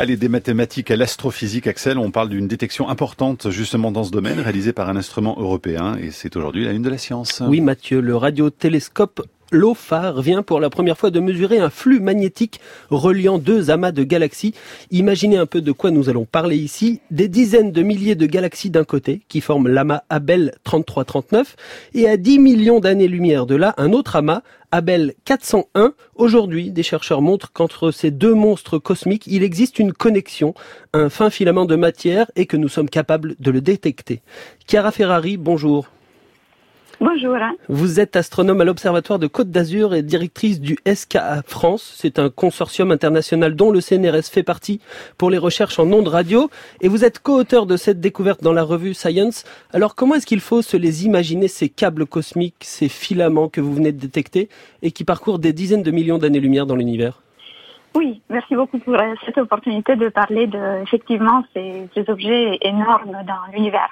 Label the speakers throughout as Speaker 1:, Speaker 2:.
Speaker 1: Allez, des mathématiques à l'astrophysique, Axel, on parle d'une détection importante justement dans ce domaine, réalisée par un instrument européen, et c'est aujourd'hui la une de la science.
Speaker 2: Oui, Mathieu, le radiotélescope l'OFAR vient pour la première fois de mesurer un flux magnétique reliant deux amas de galaxies. Imaginez un peu de quoi nous allons parler ici. Des dizaines de milliers de galaxies d'un côté, qui forment l'amas Abel 3339, et à 10 millions d'années-lumière de là, un autre amas, Abel 401. Aujourd'hui, des chercheurs montrent qu'entre ces deux monstres cosmiques, il existe une connexion, un fin filament de matière, et que nous sommes capables de le détecter. Chiara Ferrari, bonjour.
Speaker 3: Bonjour.
Speaker 2: Vous êtes astronome à l'Observatoire de Côte d'Azur et directrice du SKA France. C'est un consortium international dont le CNRS fait partie pour les recherches en ondes radio. Et vous êtes co-auteur de cette découverte dans la revue Science. Alors comment est-ce qu'il faut se les imaginer, ces câbles cosmiques, ces filaments que vous venez de détecter et qui parcourent des dizaines de millions d'années-lumière dans l'univers?
Speaker 3: Oui, merci beaucoup pour euh, cette opportunité de parler de effectivement ces, ces objets énormes dans l'univers.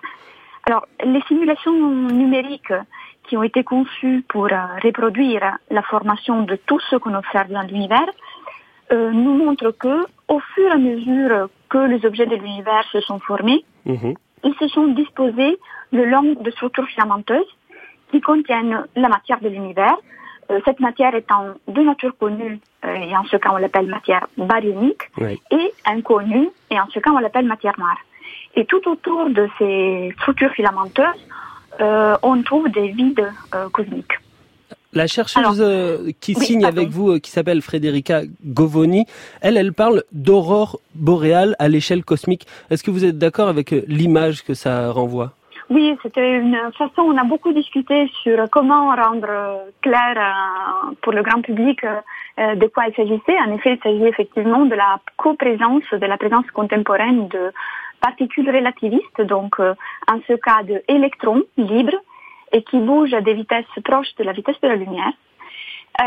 Speaker 3: Alors, les simulations numériques qui ont été conçues pour euh, reproduire la formation de tout ce qu'on observe dans l'univers euh, nous montrent que, au fur et à mesure que les objets de l'univers se sont formés, mhm. ils se sont disposés le long de structures filamenteuses qui contiennent la matière de l'univers. Euh, cette matière étant de nature connue, et en ce cas on l'appelle matière baryonique, et inconnue, et en ce cas on l'appelle matière noire. Et tout autour de ces structures filamenteuses, euh, on trouve des vides euh, cosmiques.
Speaker 2: La chercheuse euh, qui signe avec vous, qui s'appelle Frédérica Govoni, elle, elle parle d'aurore boréale à l'échelle cosmique. Est-ce que vous êtes d'accord avec l'image que ça renvoie?
Speaker 3: Oui, c'était une façon, on a beaucoup discuté sur comment rendre clair pour le grand public de quoi il s'agissait. En effet, il s'agit effectivement de la coprésence, de la présence contemporaine de particules relativistes, donc euh, en ce cas d'électrons libres et qui bougent à des vitesses proches de la vitesse de la lumière, euh,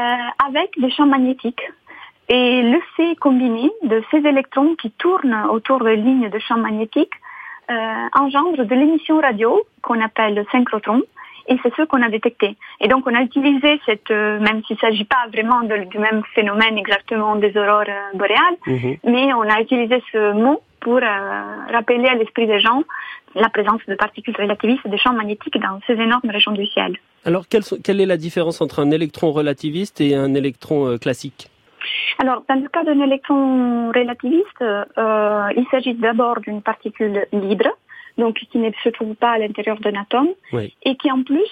Speaker 3: avec des champs magnétiques. Et le fait combiné de ces électrons qui tournent autour de lignes de champs magnétiques euh, engendre de l'émission radio qu'on appelle synchrotron, et c'est ce qu'on a détecté. Et donc on a utilisé cette, même s'il ne s'agit pas vraiment du même phénomène exactement des aurores boréales, mhm. mais on a utilisé ce mot pour euh, rappeler à l'esprit des gens la présence de particules relativistes et de champs magnétiques dans ces énormes régions du ciel.
Speaker 2: Alors, quelle, est la différence entre un électron relativiste et un électron euh, classique?
Speaker 3: Alors, dans le cas d'un électron relativiste, euh, il s'agit d'abord d'une particule libre, donc qui ne se trouve pas à l'intérieur d'un atome, et qui en plus,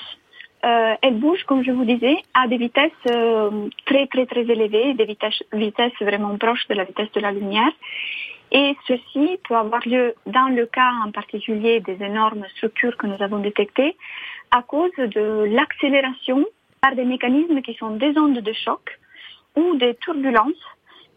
Speaker 3: elle bouge, comme je vous disais, à des vitesses très très très élevées, des vitesses, vitesses vraiment proches de la vitesse de la lumière. Et ceci peut avoir lieu dans le cas en particulier des énormes structures que nous avons détectées à cause de l'accélération par des mécanismes qui sont des ondes de choc ou des turbulences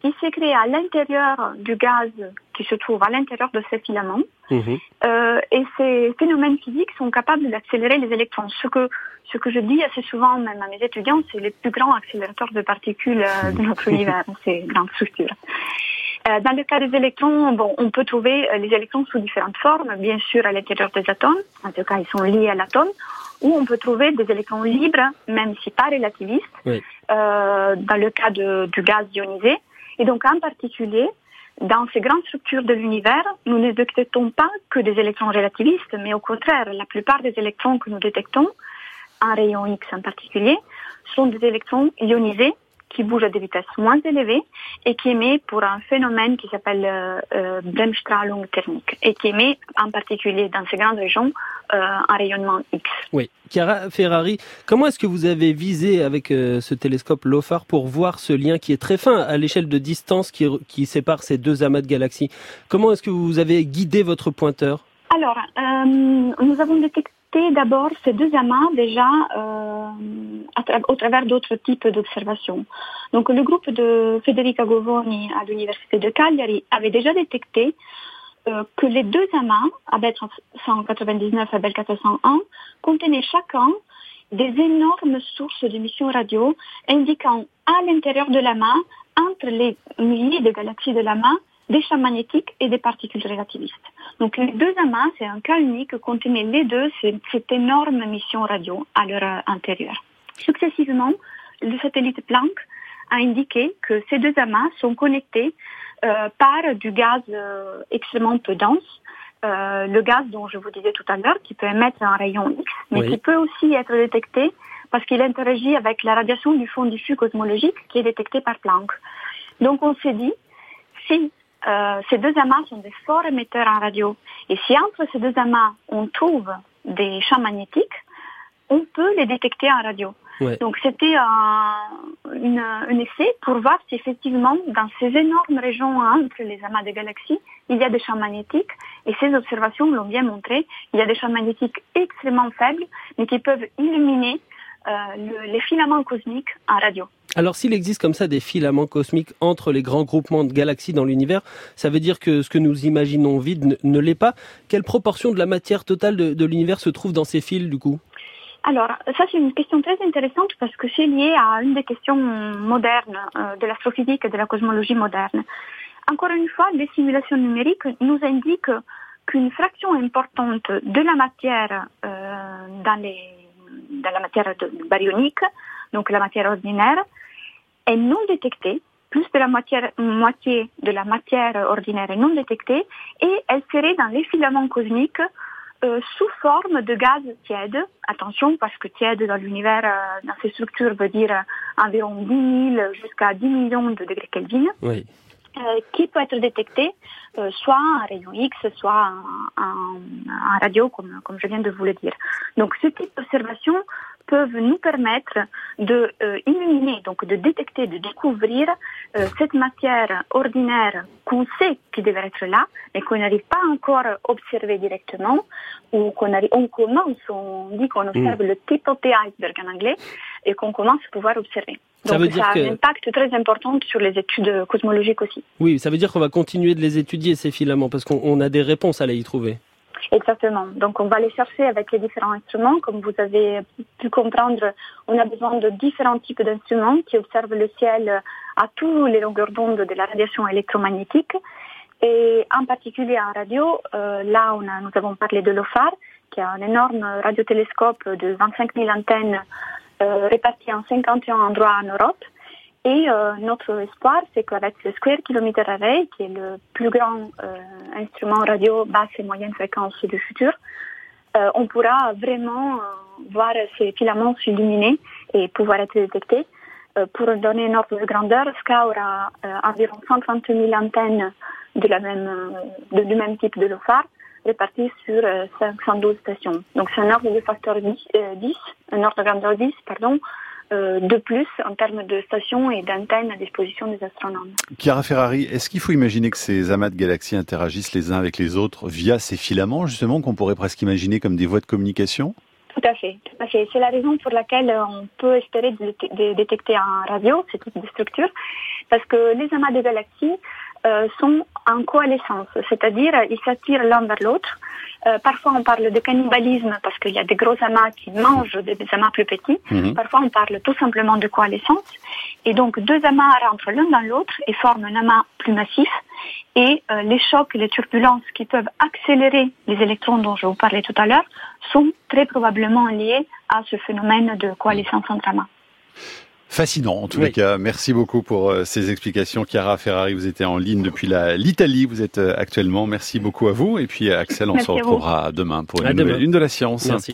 Speaker 3: qui se créent à l'intérieur du gaz qui se trouve à l'intérieur de ces filaments. Mhm. Euh, et ces phénomènes physiques sont capables d'accélérer les électrons. Ce que, ce que je dis assez souvent, même à mes étudiants, c'est les plus grands accélérateurs de particules euh, de notre univers, ces grandes structures. Euh, dans le cas des électrons, bon, on peut trouver euh, les électrons sous différentes formes, bien sûr à l'intérieur des atomes, en tout cas ils sont liés à l'atome, ou on peut trouver des électrons libres, même si pas relativistes, euh, dans le cas de, du gaz ionisé. Et donc en particulier, dans ces grandes structures de l'univers, nous ne détectons pas que des électrons relativistes, mais au contraire, la plupart des électrons que nous détectons, en rayon X en particulier, sont des électrons ionisés qui bouge à des vitesses moins élevées et qui émet pour un phénomène qui s'appelle euh, euh, Bremsstrahlung thermique et qui émet en particulier dans ces grandes régions euh, un rayonnement X.
Speaker 2: Oui. Chiara Ferrari, comment est-ce que vous avez visé avec euh, ce télescope LOFAR pour voir ce lien qui est très fin à l'échelle de distance qui, qui sépare ces deux amas de galaxies? Comment est-ce que vous avez guidé votre pointeur?
Speaker 3: Alors, nous avons détecté d'abord ces deux amas déjà euh, au travers d'autres types d'observations. Donc le groupe de Federica Govoni à l'université de Cagliari avait déjà détecté euh, que les deux amas, ABEL 199 et ABEL 401, contenaient chacun des énormes sources d'émissions radio indiquant à l'intérieur de l'amas, entre les milliers de galaxies de l'amas, des champs magnétiques et des particules relativistes. Donc les deux amas, c'est un cas unique, contenaient les deux cette énorme mission radio à leur intérieur. Successivement, le satellite Planck a indiqué que ces deux amas sont connectés par du gaz extrêmement peu dense. le gaz dont je vous disais tout à l'heure, qui peut émettre un rayon X, mais qui peut aussi être détecté parce qu'il interagit avec la radiation du fond diffus cosmologique qui est détectée par Planck. Donc on s'est dit, si euh, ces deux amas sont des forts émetteurs en radio, et si entre ces deux amas on trouve des champs magnétiques, on peut les détecter en radio. Donc c'était un, essai pour voir si effectivement dans ces énormes régions entre les amas des galaxies, il y a des champs magnétiques. Et ces observations l'ont bien montré. Il y a des champs magnétiques extrêmement faibles, mais qui peuvent illuminer euh, les filaments cosmiques en radio.
Speaker 2: Alors s'il existe comme ça des filaments cosmiques entre les grands groupements de galaxies dans l'univers, ça veut dire que ce que nous imaginons vide ne, l'est pas. Quelle proportion de la matière totale de, l'univers se trouve dans ces fils du coup?
Speaker 3: Alors, ça c'est une question très intéressante parce que c'est lié à une des questions modernes euh, de l'astrophysique et de la cosmologie moderne. Encore une fois, les simulations numériques nous indiquent qu'une fraction importante de la matière euh, dans les dans la matière baryonique, donc la matière ordinaire, est non détectée, plus de la moitié de la matière ordinaire est non détectée, et elle serait dans les filaments cosmiques euh, sous forme de gaz tiède. Attention, parce que tiède dans l'univers, euh, dans ces structures, veut dire euh, environ 10 000 jusqu'à 10 millions de degrés Kelvin. Oui. qui peut être détecté soit en rayon X, soit en, radio, comme, comme je viens de vous le dire. Donc ce type d'observation peuvent nous permettre de euh, illuminer, donc de détecter, de découvrir euh, cette matière ordinaire qu'on sait qui devrait être là, mais qu'on n'arrive pas encore à observer directement, ou qu'on on commence, on dit qu'on observe mm. le tip of the iceberg en anglais, et qu'on commence à pouvoir observer. Donc ça, veut dire a un impact très important sur les études cosmologiques aussi.
Speaker 2: Oui, ça veut dire qu'on va continuer de les étudier, ces filaments, parce qu'on a des réponses à les y trouver.
Speaker 3: Exactement. Donc on va les chercher avec les différents instruments. Comme vous avez pu comprendre, on a besoin de différents types d'instruments qui observent le ciel à tous les longueurs d'onde de la radiation électromagnétique. Et en particulier en radio, euh, là nous avons parlé de l'OFAR, qui est un énorme radiotélescope de 25 000 antennes euh, réparties en 51 endroits en Europe. Et euh, notre espoir, c'est qu'avec le Square Kilometer Array, qui est le plus grand euh, instrument radio basse et moyenne fréquence du futur, euh, on pourra vraiment voir ces filaments s'illuminer et pouvoir être détectés. pour donner une ordre de grandeur, SCA aura environ 130 000 antennes de la même, de, du même type de LOFAR réparties sur 512 stations. Donc c'est un ordre de facteur 10, 10 un ordre de grandeur 10, pardon, euh, de plus en termes de stations et d'antennes à disposition des astronomes.
Speaker 1: Chiara Ferrari, est-ce qu'il faut imaginer que ces amas de galaxies interagissent les uns avec les autres via ces filaments, justement, qu'on pourrait presque imaginer comme des voies de communication?
Speaker 3: Tout à fait, tout à fait. C'est la raison pour laquelle on peut espérer de, détecter en radio ce type de structure, parce que les amas de galaxies euh, sont en coalescence, c'est-à-dire ils s'attirent l'un vers l'autre. Euh, parfois on parle de cannibalisme parce qu'il y a des gros amas qui mangent des, amas plus petits. Mhm. Parfois on parle tout simplement de coalescence. Et donc deux amas rentrent l'un dans l'autre et forment un amas plus massif. Et euh, les chocs les turbulences qui peuvent accélérer les électrons dont je vous parlais tout à l'heure sont très probablement liés à ce phénomène de coalescence entre amas.
Speaker 1: Fascinant, en tous les cas. Merci beaucoup pour euh, ces explications. Chiara Ferrari, vous étiez en ligne depuis l'Italie, vous êtes euh, actuellement. Merci beaucoup à vous. Et puis Axel, on se retrouvera demain pour une nouvelle Lune de la science. Merci.